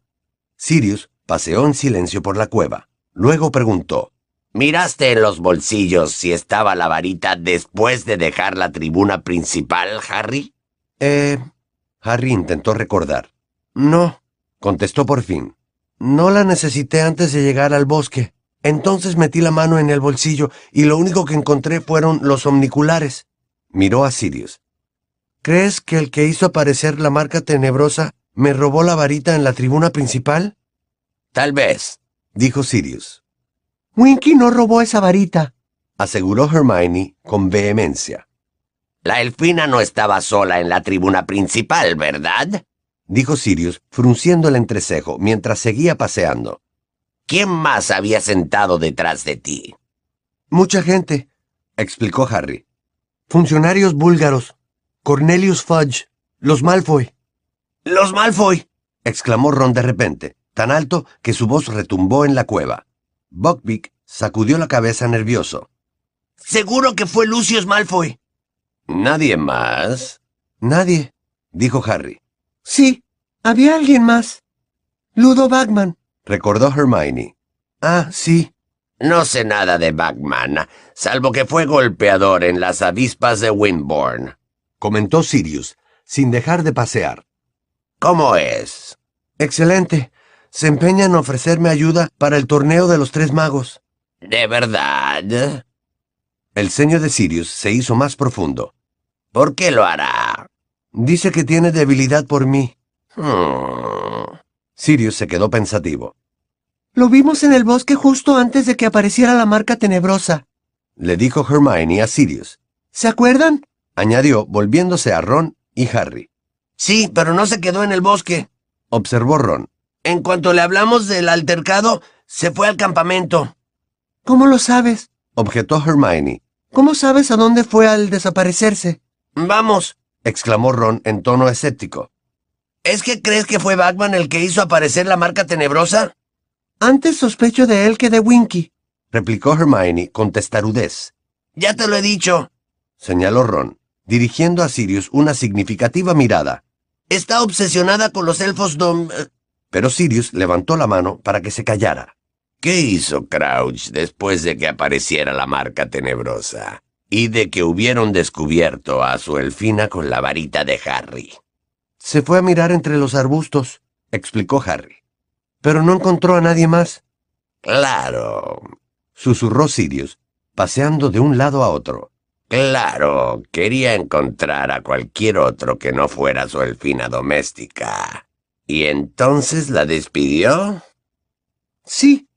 [SPEAKER 1] Sirius paseó en silencio por la cueva. Luego preguntó.
[SPEAKER 4] ¿Miraste en los bolsillos si estaba la varita después de dejar la tribuna principal, Harry?
[SPEAKER 3] Eh,
[SPEAKER 1] Harry intentó recordar.
[SPEAKER 3] No,
[SPEAKER 1] contestó por fin.
[SPEAKER 3] No la necesité antes de llegar al bosque. Entonces metí la mano en el bolsillo y lo único que encontré fueron los omniculares.
[SPEAKER 1] Miró a Sirius.
[SPEAKER 3] ¿Crees que el que hizo aparecer la marca tenebrosa me robó la varita en la tribuna principal?
[SPEAKER 4] Tal vez,
[SPEAKER 1] dijo Sirius.
[SPEAKER 3] Winky no robó esa varita,
[SPEAKER 1] aseguró Hermione con vehemencia.
[SPEAKER 4] La elfina no estaba sola en la tribuna principal, ¿verdad?
[SPEAKER 1] Dijo Sirius, frunciendo el entrecejo mientras seguía paseando.
[SPEAKER 4] ¿Quién más había sentado detrás de ti?
[SPEAKER 3] Mucha gente, explicó Harry. Funcionarios búlgaros. Cornelius Fudge. Los Malfoy.
[SPEAKER 2] ¡Los Malfoy!
[SPEAKER 1] exclamó Ron de repente, tan alto que su voz retumbó en la cueva. Buckbeak sacudió la cabeza nervioso.
[SPEAKER 2] Seguro que fue Lucius Malfoy.
[SPEAKER 4] ¿Nadie más?
[SPEAKER 3] Nadie,
[SPEAKER 1] dijo Harry.
[SPEAKER 3] Sí, había alguien más. Ludo Bagman,
[SPEAKER 1] recordó Hermione.
[SPEAKER 3] Ah, sí.
[SPEAKER 4] No sé nada de Bagman, salvo que fue golpeador en las avispas de Wimborne,
[SPEAKER 1] comentó Sirius, sin dejar de pasear.
[SPEAKER 4] ¿Cómo es?
[SPEAKER 3] Excelente. Se empeña en ofrecerme ayuda para el torneo de los tres magos.
[SPEAKER 4] ¿De verdad?
[SPEAKER 1] El ceño de Sirius se hizo más profundo.
[SPEAKER 4] ¿Por qué lo hará?
[SPEAKER 3] Dice que tiene debilidad por mí.
[SPEAKER 4] Hmm.
[SPEAKER 1] Sirius se quedó pensativo.
[SPEAKER 3] Lo vimos en el bosque justo antes de que apareciera la marca tenebrosa.
[SPEAKER 1] Le dijo Hermione a Sirius.
[SPEAKER 3] ¿Se acuerdan?
[SPEAKER 1] Añadió, volviéndose a Ron y Harry.
[SPEAKER 2] Sí, pero no se quedó en el bosque.
[SPEAKER 1] Observó Ron.
[SPEAKER 2] En cuanto le hablamos del altercado, se fue al campamento.
[SPEAKER 3] ¿Cómo lo sabes?
[SPEAKER 1] Objetó Hermione.
[SPEAKER 3] ¿Cómo sabes a dónde fue al desaparecerse?
[SPEAKER 2] Vamos,
[SPEAKER 1] exclamó Ron en tono escéptico.
[SPEAKER 2] ¿Es que crees que fue Batman el que hizo aparecer la marca tenebrosa?
[SPEAKER 3] Antes sospecho de él que de Winky,
[SPEAKER 1] replicó Hermione con testarudez.
[SPEAKER 2] Ya te lo he dicho,
[SPEAKER 1] señaló Ron, dirigiendo a Sirius una significativa mirada.
[SPEAKER 2] Está obsesionada con los elfos dom...
[SPEAKER 1] Pero Sirius levantó la mano para que se callara.
[SPEAKER 4] ¿Qué hizo Crouch después de que apareciera la marca tenebrosa? Y de que hubieron descubierto a su elfina con la varita de Harry.
[SPEAKER 1] Se fue a mirar entre los arbustos, explicó Harry. Pero no encontró a nadie más.
[SPEAKER 4] Claro,
[SPEAKER 1] susurró Sirius, paseando de un lado a otro.
[SPEAKER 4] Claro, quería encontrar a cualquier otro que no fuera su elfina doméstica. ¿Y entonces la despidió?
[SPEAKER 3] Sí,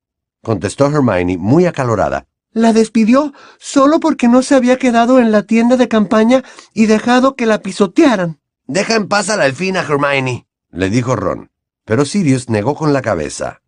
[SPEAKER 1] contestó Hermione muy acalorada.
[SPEAKER 3] La despidió solo porque no se había quedado en la tienda de campaña y dejado que la pisotearan.
[SPEAKER 2] Deja en paz a la elfina, Hermione,
[SPEAKER 1] le dijo Ron. Pero Sirius negó con la cabeza.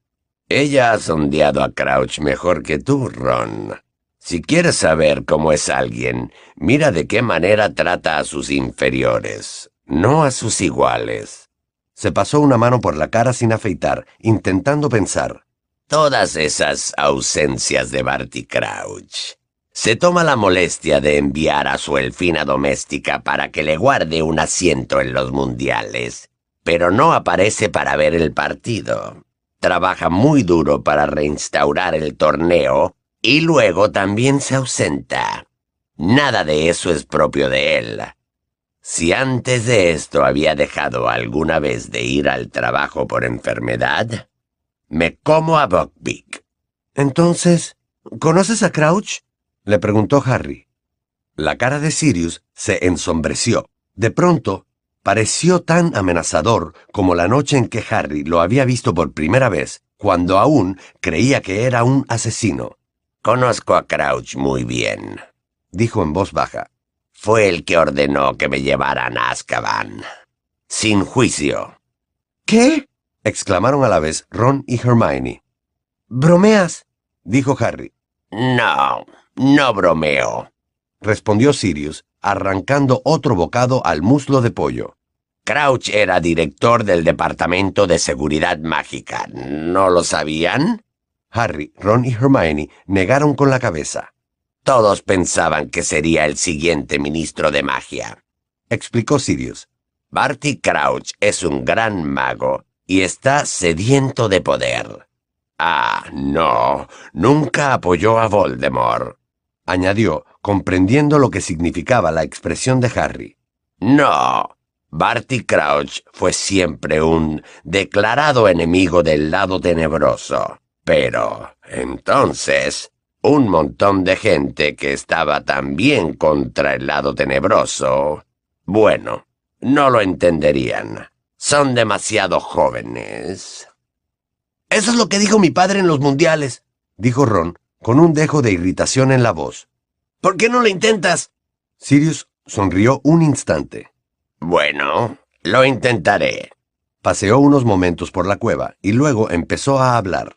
[SPEAKER 4] Ella ha sondeado a Crouch mejor que tú, Ron. Si quieres saber cómo es alguien, mira de qué manera trata a sus inferiores, no a sus iguales.
[SPEAKER 1] Se pasó una mano por la cara sin afeitar, intentando pensar.
[SPEAKER 4] Todas esas ausencias de Barty Crouch. Se toma la molestia de enviar a su elfina doméstica para que le guarde un asiento en los mundiales, pero no aparece para ver el partido. Trabaja muy duro para reinstaurar el torneo y luego también se ausenta. Nada de eso es propio de él. Si antes de esto había dejado alguna vez de ir al trabajo por enfermedad, me como a Buckbeak.
[SPEAKER 1] Entonces, ¿conoces a Crouch? le preguntó Harry. La cara de Sirius se ensombreció. De pronto, pareció tan amenazador como la noche en que Harry lo había visto por primera vez, cuando aún creía que era un asesino.
[SPEAKER 4] Conozco a Crouch muy bien,
[SPEAKER 1] dijo en voz baja.
[SPEAKER 4] Fue el que ordenó que me llevaran a Azkaban. Sin juicio.
[SPEAKER 3] ¿Qué?
[SPEAKER 1] Exclamaron a la vez Ron y Hermione.
[SPEAKER 3] ¿Bromeas?
[SPEAKER 1] dijo Harry.
[SPEAKER 4] No, no bromeo,
[SPEAKER 1] respondió Sirius, arrancando otro bocado al muslo de pollo.
[SPEAKER 4] Crouch era director del Departamento de Seguridad Mágica. ¿No lo sabían?
[SPEAKER 1] Harry, Ron y Hermione negaron con la cabeza.
[SPEAKER 4] Todos pensaban que sería el siguiente ministro de magia,
[SPEAKER 1] explicó Sirius.
[SPEAKER 4] Barty Crouch es un gran mago y está sediento de poder. Ah, no, nunca apoyó a Voldemort,
[SPEAKER 1] añadió, comprendiendo lo que significaba la expresión de Harry.
[SPEAKER 4] No, Barty Crouch fue siempre un declarado enemigo del lado tenebroso. Pero, entonces, un montón de gente que estaba también contra el lado tenebroso. Bueno, no lo entenderían. Son demasiado jóvenes.
[SPEAKER 2] Eso es lo que dijo mi padre en los mundiales,
[SPEAKER 1] dijo Ron, con un dejo de irritación en la voz.
[SPEAKER 2] ¿Por qué no lo intentas?
[SPEAKER 1] Sirius sonrió un instante.
[SPEAKER 4] Bueno, lo intentaré.
[SPEAKER 1] Paseó unos momentos por la cueva y luego empezó a hablar.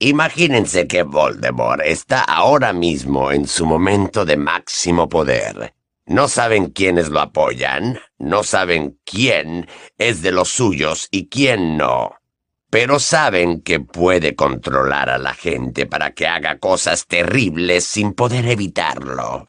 [SPEAKER 4] Imagínense que Voldemort está ahora mismo en su momento de máximo poder. No saben quiénes lo apoyan, no saben quién es de los suyos y quién no. Pero saben que puede controlar a la gente para que haga cosas terribles sin poder evitarlo.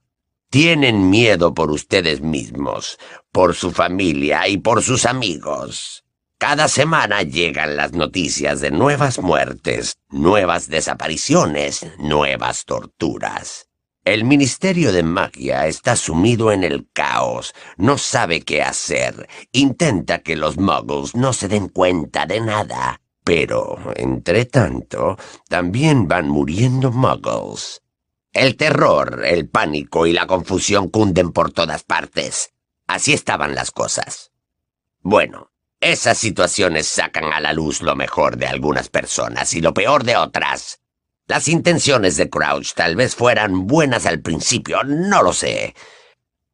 [SPEAKER 4] Tienen miedo por ustedes mismos, por su familia y por sus amigos. Cada semana llegan las noticias de nuevas muertes, nuevas desapariciones, nuevas torturas. El Ministerio de Magia está sumido en el caos, no sabe qué hacer, intenta que los muggles no se den cuenta de nada. Pero, entre tanto, también van muriendo muggles. El terror, el pánico y la confusión cunden por todas partes. Así estaban las cosas. Bueno, Esas situaciones sacan a la luz lo mejor de algunas personas y lo peor de otras. Las intenciones de Crouch tal vez fueran buenas al principio, no lo sé.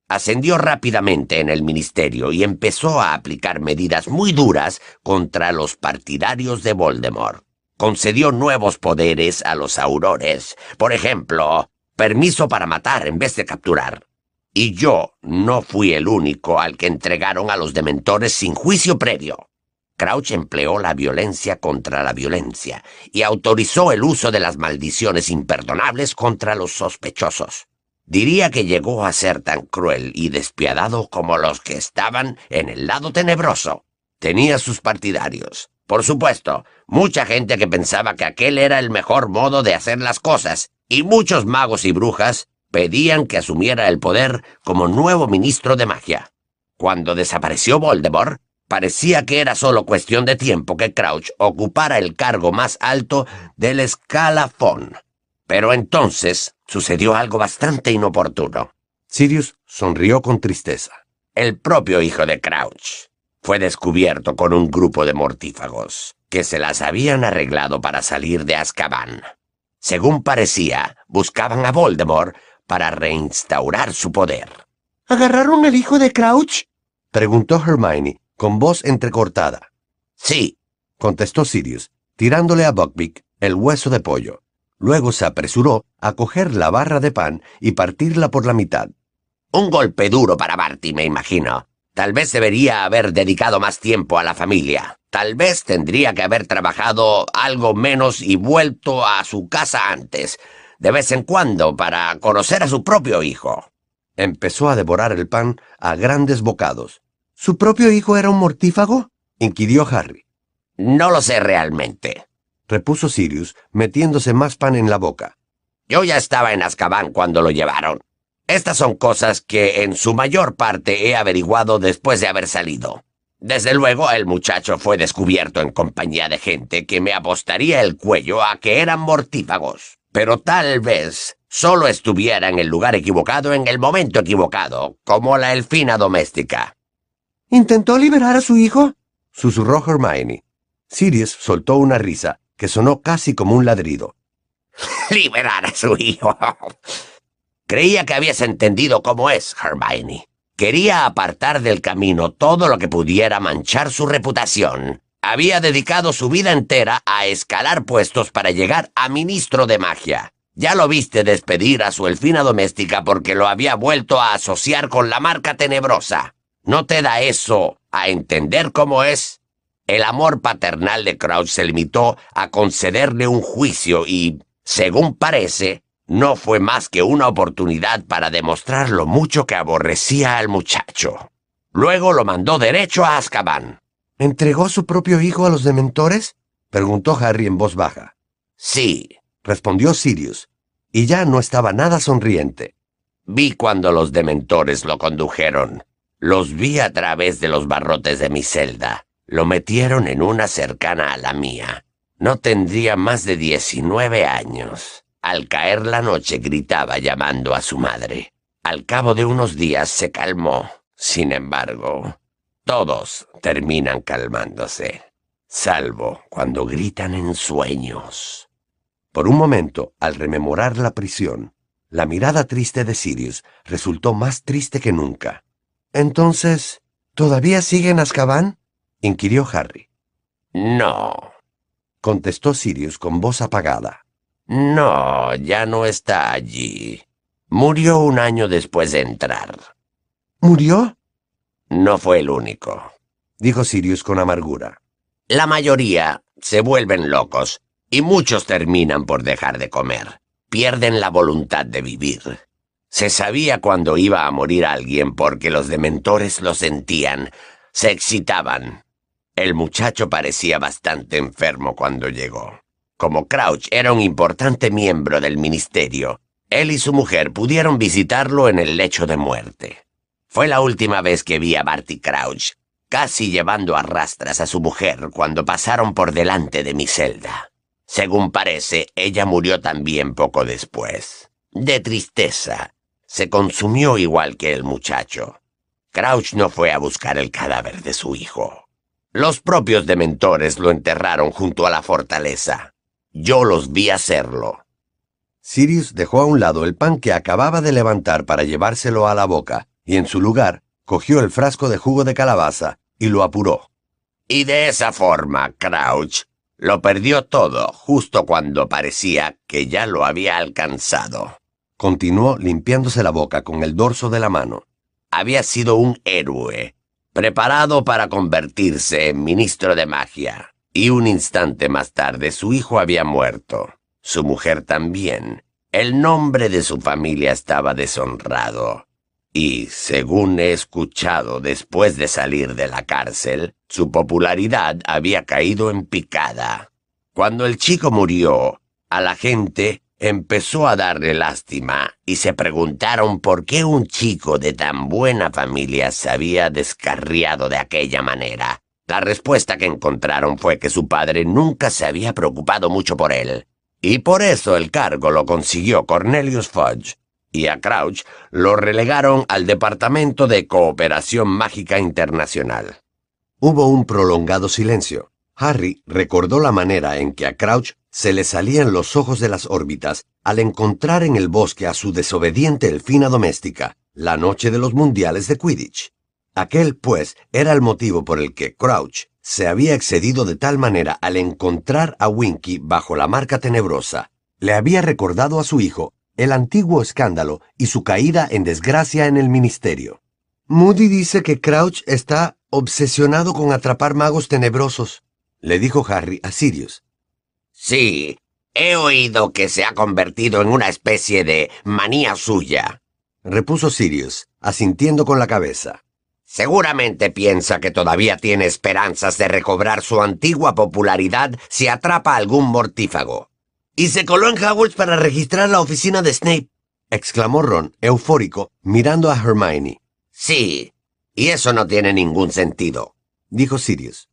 [SPEAKER 4] Ascendió rápidamente en el ministerio y empezó a aplicar medidas muy duras contra los partidarios de Voldemort. Concedió nuevos poderes a los aurores. Por ejemplo, permiso para matar en vez de capturar. Y yo no fui el único al que entregaron a los dementores sin juicio previo. Crouch empleó la violencia contra la violencia y autorizó el uso de las maldiciones imperdonables contra los sospechosos. Diría que llegó a ser tan cruel y despiadado como los que estaban en el lado tenebroso. Tenía sus partidarios. Por supuesto, mucha gente que pensaba que aquel era el mejor modo de hacer las cosas, y muchos magos y brujas pedían que asumiera el poder como nuevo ministro de magia. Cuando desapareció Voldemort, parecía que era solo cuestión de tiempo que Crouch ocupara el cargo más alto del escalafón. Pero entonces sucedió algo bastante inoportuno.
[SPEAKER 1] Sirius sonrió con tristeza.
[SPEAKER 4] El propio hijo de Crouch fue descubierto con un grupo de mortífagos que se las habían arreglado para salir de Azkaban. Según parecía, buscaban a Voldemort para reinstaurar su poder.
[SPEAKER 3] ¿Agarraron al hijo de Crouch?
[SPEAKER 1] preguntó Hermione, con voz entrecortada.
[SPEAKER 4] Sí,
[SPEAKER 1] contestó Sirius, tirándole a Buckbeak el hueso de pollo. Luego se apresuró a coger la barra de pan y partirla por la mitad.
[SPEAKER 4] Un golpe duro para Barty, me imagino. Tal vez debería haber dedicado más tiempo a la familia. Tal vez tendría que haber trabajado algo menos y vuelto a su casa antes, de vez en cuando, para conocer a su propio hijo.
[SPEAKER 1] Empezó a devorar el pan a grandes bocados.
[SPEAKER 3] ¿Su propio hijo era un mortífago?
[SPEAKER 1] inquirió Harry.
[SPEAKER 4] No lo sé realmente
[SPEAKER 1] repuso Sirius, metiéndose más pan en la boca.
[SPEAKER 4] Yo ya estaba en Azkaban cuando lo llevaron. Estas son cosas que en su mayor parte he averiguado después de haber salido. Desde luego, el muchacho fue descubierto en compañía de gente que me apostaría el cuello a que eran mortífagos. Pero tal vez solo estuviera en el lugar equivocado en el momento equivocado, como la elfina doméstica.
[SPEAKER 3] ¿Intentó liberar a su hijo?
[SPEAKER 1] susurró Hermione. Sirius soltó una risa que sonó casi como un ladrido. <laughs>
[SPEAKER 4] Liberar a su hijo. Creía que habías entendido cómo es, Hermione. Quería apartar del camino todo lo que pudiera manchar su reputación. Había dedicado su vida entera a escalar puestos para llegar a ministro de magia. Ya lo viste despedir a su elfina doméstica porque lo había vuelto a asociar con la marca tenebrosa. ¿No te da eso a entender cómo es? El amor paternal de Crouch se limitó a concederle un juicio y, según parece, no fue más que una oportunidad para demostrar lo mucho que aborrecía al muchacho. Luego lo mandó derecho a Azkaban.
[SPEAKER 3] ¿Entregó su propio hijo a los dementores?
[SPEAKER 1] preguntó Harry en voz baja.
[SPEAKER 4] Sí,
[SPEAKER 1] respondió Sirius, y ya no estaba nada sonriente.
[SPEAKER 4] Vi cuando los dementores lo condujeron. Los vi a través de los barrotes de mi celda. Lo metieron en una cercana a la mía. No tendría más de diecinueve años. Al caer la noche gritaba llamando a su madre. Al cabo de unos días se calmó. Sin embargo, todos terminan calmándose, salvo cuando gritan en sueños.
[SPEAKER 1] Por un momento, al rememorar la prisión, la mirada triste de Sirius resultó más triste que nunca.
[SPEAKER 3] Entonces, ¿todavía sigue en Azkaban?
[SPEAKER 1] inquirió Harry.
[SPEAKER 4] No,
[SPEAKER 1] contestó Sirius con voz apagada.
[SPEAKER 4] No, ya no está allí. Murió un año después de entrar.
[SPEAKER 3] ¿Murió?
[SPEAKER 4] No fue el único,
[SPEAKER 1] dijo Sirius con amargura.
[SPEAKER 4] La mayoría se vuelven locos y muchos terminan por dejar de comer. Pierden la voluntad de vivir. Se sabía cuando iba a morir alguien porque los dementores lo sentían, se excitaban, el muchacho parecía bastante enfermo cuando llegó. Como Crouch era un importante miembro del ministerio, él y su mujer pudieron visitarlo en el lecho de muerte. Fue la última vez que vi a Barty Crouch, casi llevando a rastras a su mujer cuando pasaron por delante de mi celda. Según parece, ella murió también poco después. De tristeza. Se consumió igual que el muchacho. Crouch no fue a buscar el cadáver de su hijo. Los propios dementores lo enterraron junto a la fortaleza. Yo los vi hacerlo.
[SPEAKER 1] Sirius dejó a un lado el pan que acababa de levantar para llevárselo a la boca, y en su lugar cogió el frasco de jugo de calabaza y lo apuró.
[SPEAKER 4] Y de esa forma, Crouch lo perdió todo justo cuando parecía que ya lo había alcanzado.
[SPEAKER 1] Continuó limpiándose la boca con el dorso de la mano.
[SPEAKER 4] Había sido un héroe, preparado para convertirse en ministro de magia. Y un instante más tarde su hijo había muerto. Su mujer también. El nombre de su familia estaba deshonrado. Y, según he escuchado después de salir de la cárcel, su popularidad había caído en picada. Cuando el chico murió, a la gente empezó a darle lástima y se preguntaron por qué un chico de tan buena familia se había descarriado de aquella manera. La respuesta que encontraron fue que su padre nunca se había preocupado mucho por él, y por eso el cargo lo consiguió Cornelius Fudge, y a Crouch lo relegaron al Departamento de Cooperación Mágica Internacional.
[SPEAKER 1] Hubo un prolongado silencio. Harry recordó la manera en que a Crouch se le salían los ojos de las órbitas al encontrar en el bosque a su desobediente elfina doméstica, la noche de los mundiales de Quidditch. Aquel, pues, era el motivo por el que Crouch se había excedido de tal manera al encontrar a Winky bajo la marca tenebrosa. Le había recordado a su hijo el antiguo escándalo y su caída en desgracia en el ministerio. Moody dice que Crouch está obsesionado con atrapar magos tenebrosos, le dijo Harry a Sirius.
[SPEAKER 4] Sí, he oído que se ha convertido en una especie de manía suya,
[SPEAKER 1] repuso Sirius, asintiendo con la cabeza.
[SPEAKER 4] Seguramente piensa que todavía tiene esperanzas de recobrar su antigua popularidad si atrapa a algún mortífago.
[SPEAKER 3] Y se coló en Hogwarts para registrar la oficina de Snape,
[SPEAKER 1] exclamó Ron, eufórico, mirando a Hermione.
[SPEAKER 4] Sí, y eso no tiene ningún sentido,
[SPEAKER 1] dijo Sirius.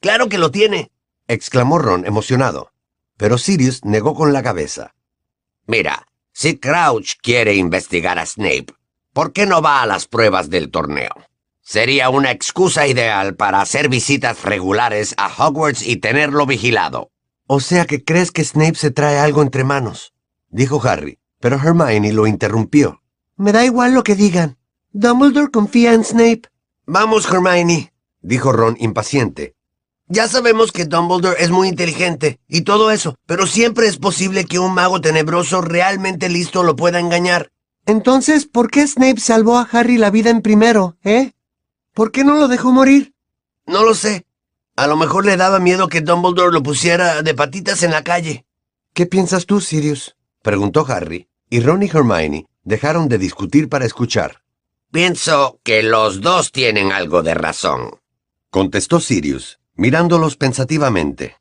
[SPEAKER 3] Claro que lo tiene,
[SPEAKER 1] exclamó Ron emocionado. Pero Sirius negó con la cabeza.
[SPEAKER 4] Mira, si Crouch quiere investigar a Snape, ¿por qué no va a las pruebas del torneo? Sería una excusa ideal para hacer visitas regulares a Hogwarts y tenerlo vigilado.
[SPEAKER 1] O sea que crees que Snape se trae algo entre manos, dijo Harry, pero Hermione lo interrumpió.
[SPEAKER 3] Me da igual lo que digan. Dumbledore confía en Snape.
[SPEAKER 1] Vamos, Hermione, dijo Ron impaciente.
[SPEAKER 3] Ya sabemos que Dumbledore es muy inteligente y todo eso, pero siempre es posible que un mago tenebroso realmente listo lo pueda engañar. Entonces, ¿por qué Snape salvó a Harry la vida en primero, eh? ¿Por qué no lo dejó morir? No lo sé, a lo mejor le daba miedo que Dumbledore lo pusiera de patitas en la calle.
[SPEAKER 1] ¿Qué piensas tú, Sirius? preguntó Harry, y Ron y Hermione dejaron de discutir para escuchar.
[SPEAKER 4] Pienso que los dos tienen algo de razón,
[SPEAKER 1] contestó Sirius, mirándolos pensativamente.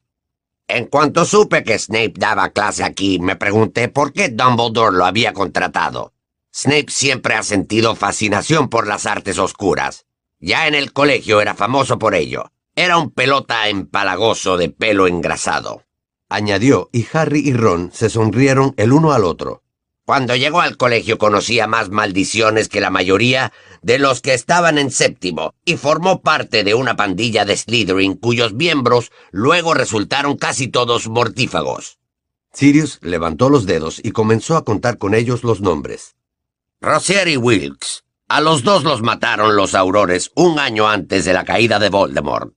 [SPEAKER 4] En cuanto supe que Snape daba clase aquí, me pregunté por qué Dumbledore lo había contratado. Snape siempre ha sentido fascinación por las artes oscuras. Ya en el colegio era famoso por ello, era un pelota empalagoso de pelo engrasado.
[SPEAKER 1] Añadió, y Harry y Ron se sonrieron el uno al otro.
[SPEAKER 4] Cuando llegó al colegio conocía más maldiciones que la mayoría de los que estaban en séptimo y formó parte de una pandilla de Slytherin cuyos miembros luego resultaron casi todos mortífagos.
[SPEAKER 1] Sirius levantó los dedos y comenzó a contar con ellos los nombres.
[SPEAKER 4] Rosier y Wilkes. A los dos los mataron los aurores un año antes de la caída de Voldemort.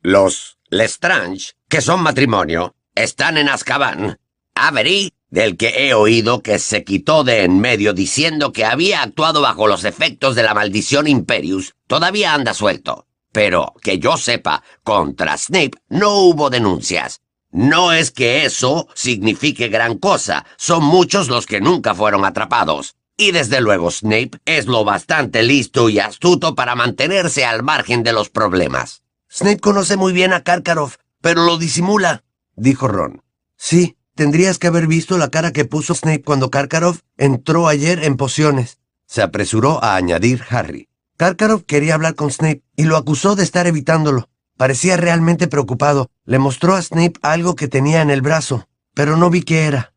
[SPEAKER 4] Los Lestrange, que son matrimonio, están en Azkaban. Avery, del que he oído que se quitó de en medio diciendo que había actuado bajo los efectos de la maldición Imperius, todavía anda suelto. Pero, que yo sepa, contra Snape no hubo denuncias. No es que eso signifique gran cosa, son muchos los que nunca fueron atrapados. Y desde luego Snape es lo bastante listo y astuto para mantenerse al margen de los problemas.
[SPEAKER 3] Snape conoce muy bien a Karkaroff, pero lo disimula, dijo Ron. Sí, tendrías que haber visto la cara que puso Snape cuando Karkaroff entró ayer en pociones.
[SPEAKER 1] Se apresuró a añadir Harry.
[SPEAKER 3] Karkaroff quería hablar con Snape y lo acusó de estar evitándolo. Parecía realmente preocupado. Le mostró a Snape algo que tenía en el brazo, pero no vi qué era.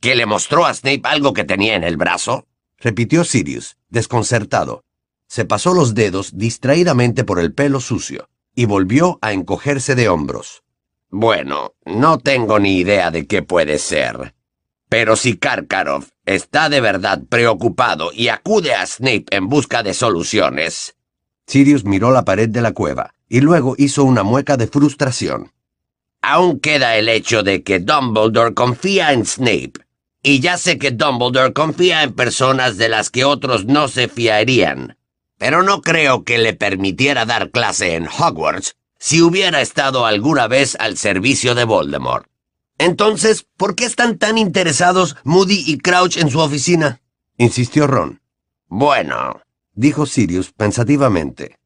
[SPEAKER 4] ¿Que le mostró a Snape algo que tenía en el brazo?
[SPEAKER 1] repitió Sirius, desconcertado. Se pasó los dedos distraídamente por el pelo sucio. y volvió a encogerse de hombros.
[SPEAKER 4] Bueno, no tengo ni idea de qué puede ser. Pero si Karkaroff está de verdad preocupado y acude a Snape en busca de soluciones...
[SPEAKER 1] Sirius miró la pared de la cueva y luego hizo una mueca de frustración.
[SPEAKER 4] Aún queda el hecho de que Dumbledore confía en Snape. Y ya sé que Dumbledore confía en personas de las que otros no se fiarían. Pero no creo que le permitiera dar clase en Hogwarts si hubiera estado alguna vez al servicio de Voldemort. Entonces, ¿por qué están tan interesados Moody y Crouch en su oficina?
[SPEAKER 1] insistió Ron.
[SPEAKER 4] Bueno,
[SPEAKER 1] dijo Sirius pensativamente.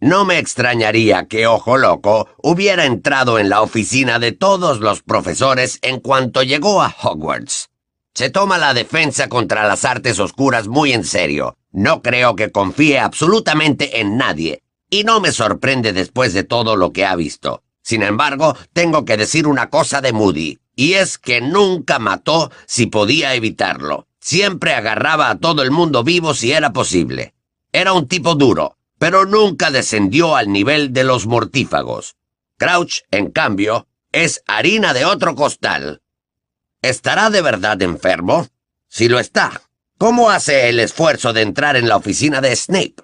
[SPEAKER 4] No me extrañaría que Ojo Loco hubiera entrado en la oficina de todos los profesores en cuanto llegó a Hogwarts. Se toma la defensa contra las artes oscuras muy en serio. No creo que confíe absolutamente en nadie, y no me sorprende después de todo lo que ha visto. Sin embargo, tengo que decir una cosa de Moody, y es que nunca mató si podía evitarlo. Siempre agarraba a todo el mundo vivo si era posible. Era un tipo duro, pero nunca descendió al nivel de los mortífagos. Crouch, en cambio, es harina de otro costal. ¿Estará de verdad enfermo? Si lo está, ¿cómo hace el esfuerzo de entrar en la oficina de Snape?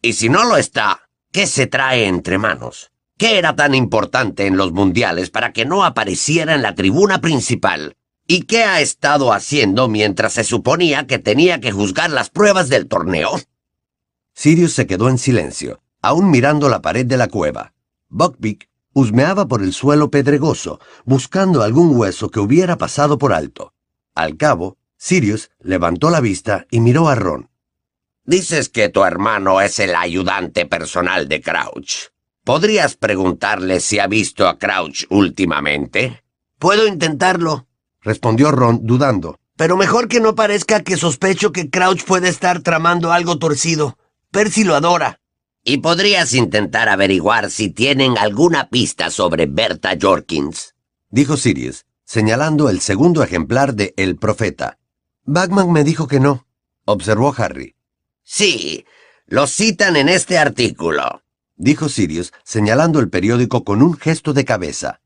[SPEAKER 4] Y si no lo está, ¿qué se trae entre manos? ¿Qué era tan importante en los mundiales para que no apareciera en la tribuna principal? ¿Y qué ha estado haciendo mientras se suponía que tenía que juzgar las pruebas del torneo?
[SPEAKER 1] Sirius se quedó en silencio, aún mirando la pared de la cueva. Buckbeak husmeaba por el suelo pedregoso, buscando algún hueso que hubiera pasado por alto. Al cabo, Sirius levantó la vista y miró a Ron.
[SPEAKER 4] Dices que tu hermano es el ayudante personal de Crouch. ¿Podrías preguntarle si ha visto a Crouch últimamente?
[SPEAKER 3] Puedo intentarlo,
[SPEAKER 1] respondió Ron dudando.
[SPEAKER 3] Pero mejor que no parezca que sospecho que Crouch puede estar tramando algo torcido. Percy lo adora.
[SPEAKER 4] Y podrías intentar averiguar si tienen alguna pista sobre Berta Jorkins,
[SPEAKER 1] dijo Sirius, señalando el segundo ejemplar de El Profeta.
[SPEAKER 3] Bagman me dijo que no,
[SPEAKER 1] observó Harry.
[SPEAKER 4] Sí, lo citan en este artículo
[SPEAKER 1] dijo Sirius, señalando el periódico con un gesto de cabeza.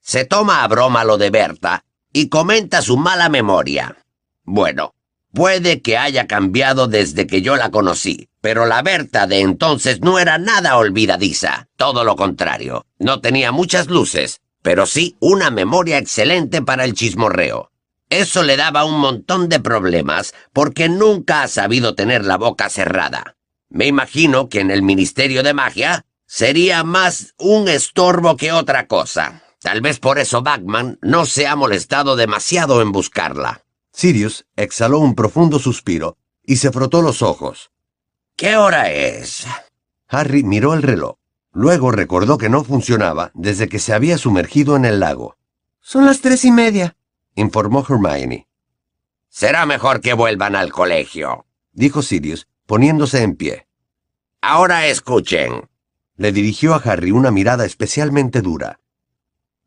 [SPEAKER 4] Se toma a broma lo de Berta y comenta su mala memoria. Bueno, puede que haya cambiado desde que yo la conocí, pero la Berta de entonces no era nada olvidadiza, todo lo contrario. No tenía muchas luces, pero sí una memoria excelente para el chismorreo. Eso le daba un montón de problemas porque nunca ha sabido tener la boca cerrada. Me imagino que en el Ministerio de Magia sería más un estorbo que otra cosa. Tal vez por eso Bagman no se ha molestado demasiado en buscarla.
[SPEAKER 1] Sirius exhaló un profundo suspiro y se frotó los ojos.
[SPEAKER 4] ¿Qué hora es?
[SPEAKER 1] Harry miró el reloj. Luego recordó que no funcionaba desde que se había sumergido en el lago.
[SPEAKER 3] Son las tres y media,
[SPEAKER 1] informó Hermione.
[SPEAKER 4] Será mejor que vuelvan al colegio,
[SPEAKER 1] dijo Sirius, poniéndose en pie.
[SPEAKER 4] Ahora escuchen.
[SPEAKER 1] Le dirigió a Harry una mirada especialmente dura.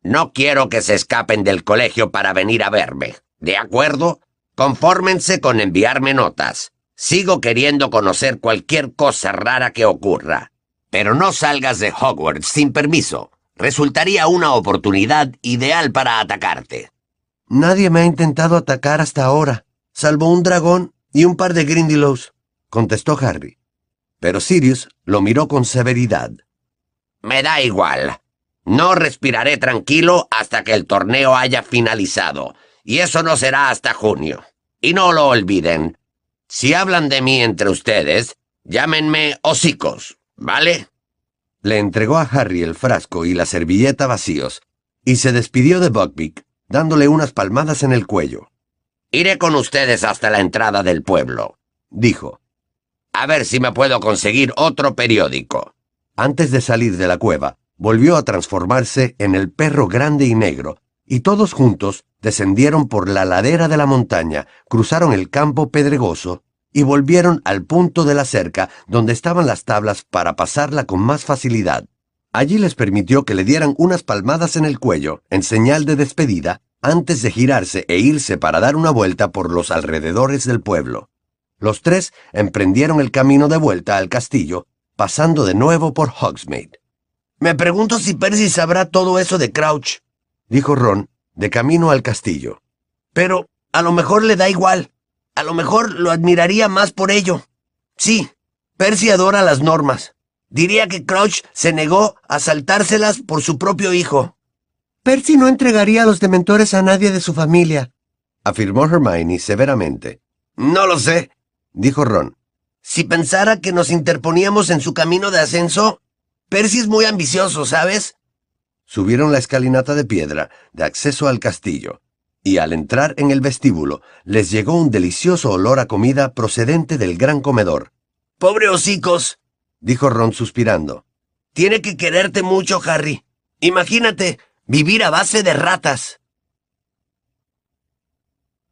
[SPEAKER 4] No quiero que se escapen del colegio para venir a verme. ¿De acuerdo? Confórmense con enviarme notas. Sigo queriendo conocer cualquier cosa rara que ocurra. Pero no salgas de Hogwarts sin permiso. Resultaría una oportunidad ideal para atacarte.
[SPEAKER 3] Nadie me ha intentado atacar hasta ahora, salvo un dragón y un par de Grindylows
[SPEAKER 1] contestó Harry. Pero Sirius lo miró con severidad.
[SPEAKER 4] Me da igual. No respiraré tranquilo hasta que el torneo haya finalizado, y eso no será hasta junio. Y no lo olviden. Si hablan de mí entre ustedes, llámenme hocicos, ¿vale?
[SPEAKER 1] Le entregó a Harry el frasco y la servilleta vacíos, y se despidió de Buckbeak, dándole unas palmadas en el cuello.
[SPEAKER 4] Iré con ustedes hasta la entrada del pueblo, dijo. A ver si me puedo conseguir otro periódico.
[SPEAKER 1] Antes de salir de la cueva, volvió a transformarse en el perro grande y negro, y todos juntos descendieron por la ladera de la montaña, cruzaron el campo pedregoso y volvieron al punto de la cerca donde estaban las tablas para pasarla con más facilidad. Allí les permitió que le dieran unas palmadas en el cuello, en señal de despedida, antes de girarse e irse para dar una vuelta por los alrededores del pueblo. Los tres emprendieron el camino de vuelta al castillo, pasando de nuevo por Hogsmeade.
[SPEAKER 2] Me pregunto si Percy sabrá todo eso de Crouch,
[SPEAKER 1] dijo Ron, de camino al castillo.
[SPEAKER 2] Pero a lo mejor le da igual. A lo mejor lo admiraría más por ello. Sí, Percy adora las normas. Diría que Crouch se negó a saltárselas por su propio hijo.
[SPEAKER 3] Percy no entregaría a los dementores a nadie de su familia,
[SPEAKER 1] afirmó Hermione severamente.
[SPEAKER 2] No lo sé,
[SPEAKER 1] dijo Ron.
[SPEAKER 2] Si pensara que nos interponíamos en su camino de ascenso, Percy es muy ambicioso, ¿sabes?
[SPEAKER 1] Subieron la escalinata de piedra de acceso al castillo, y al entrar en el vestíbulo les llegó un delicioso olor a comida procedente del gran comedor.
[SPEAKER 2] Pobre hocicos,
[SPEAKER 1] dijo Ron suspirando.
[SPEAKER 2] Tiene que quererte mucho, Harry. Imagínate, vivir a base de ratas.